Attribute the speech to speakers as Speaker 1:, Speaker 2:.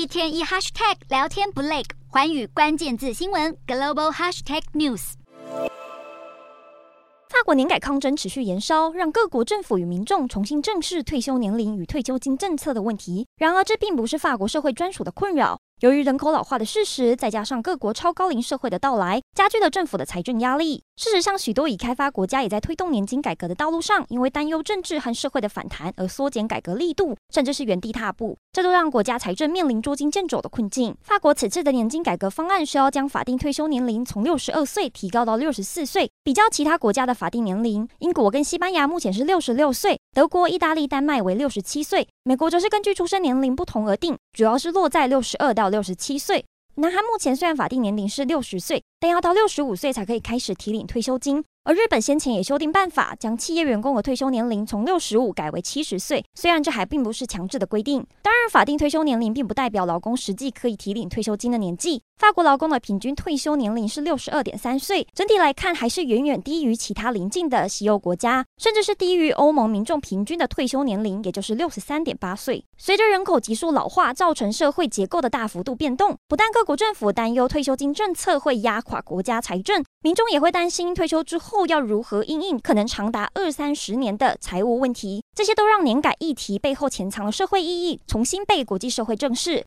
Speaker 1: 一天一 hashtag 聊天不累，环宇关键字新闻 global hashtag news。
Speaker 2: 法国年改抗争持续延烧，让各国政府与民众重新正视退休年龄与退休金政策的问题。然而，这并不是法国社会专属的困扰。由于人口老化的事实，再加上各国超高龄社会的到来，加剧了政府的财政压力。事实上，许多已开发国家也在推动年金改革的道路上，因为担忧政治和社会的反弹而缩减改革力度，甚至是原地踏步，这都让国家财政面临捉襟见肘的困境。法国此次的年金改革方案是要将法定退休年龄从六十二岁提高到六十四岁，比较其他国家的法定年龄，英国跟西班牙目前是六十六岁，德国、意大利、丹麦为六十七岁，美国则是根据出生年龄不同而定，主要是落在六十二到六十七岁。南韩目前虽然法定年龄是六十岁，但要到六十五岁才可以开始提领退休金。而日本先前也修订办法，将企业员工的退休年龄从六十五改为七十岁。虽然这还并不是强制的规定，当然法定退休年龄并不代表劳工实际可以提领退休金的年纪。法国劳工的平均退休年龄是六十二点三岁，整体来看还是远远低于其他邻近的西欧国家，甚至是低于欧盟民众平均的退休年龄，也就是六十三点八岁。随着人口急速老化，造成社会结构的大幅度变动，不但各国政府担忧退休金政策会压垮国家财政，民众也会担心退休之后。要如何应应可能长达二三十年的财务问题？这些都让年改议题背后潜藏的社会意义重新被国际社会正视。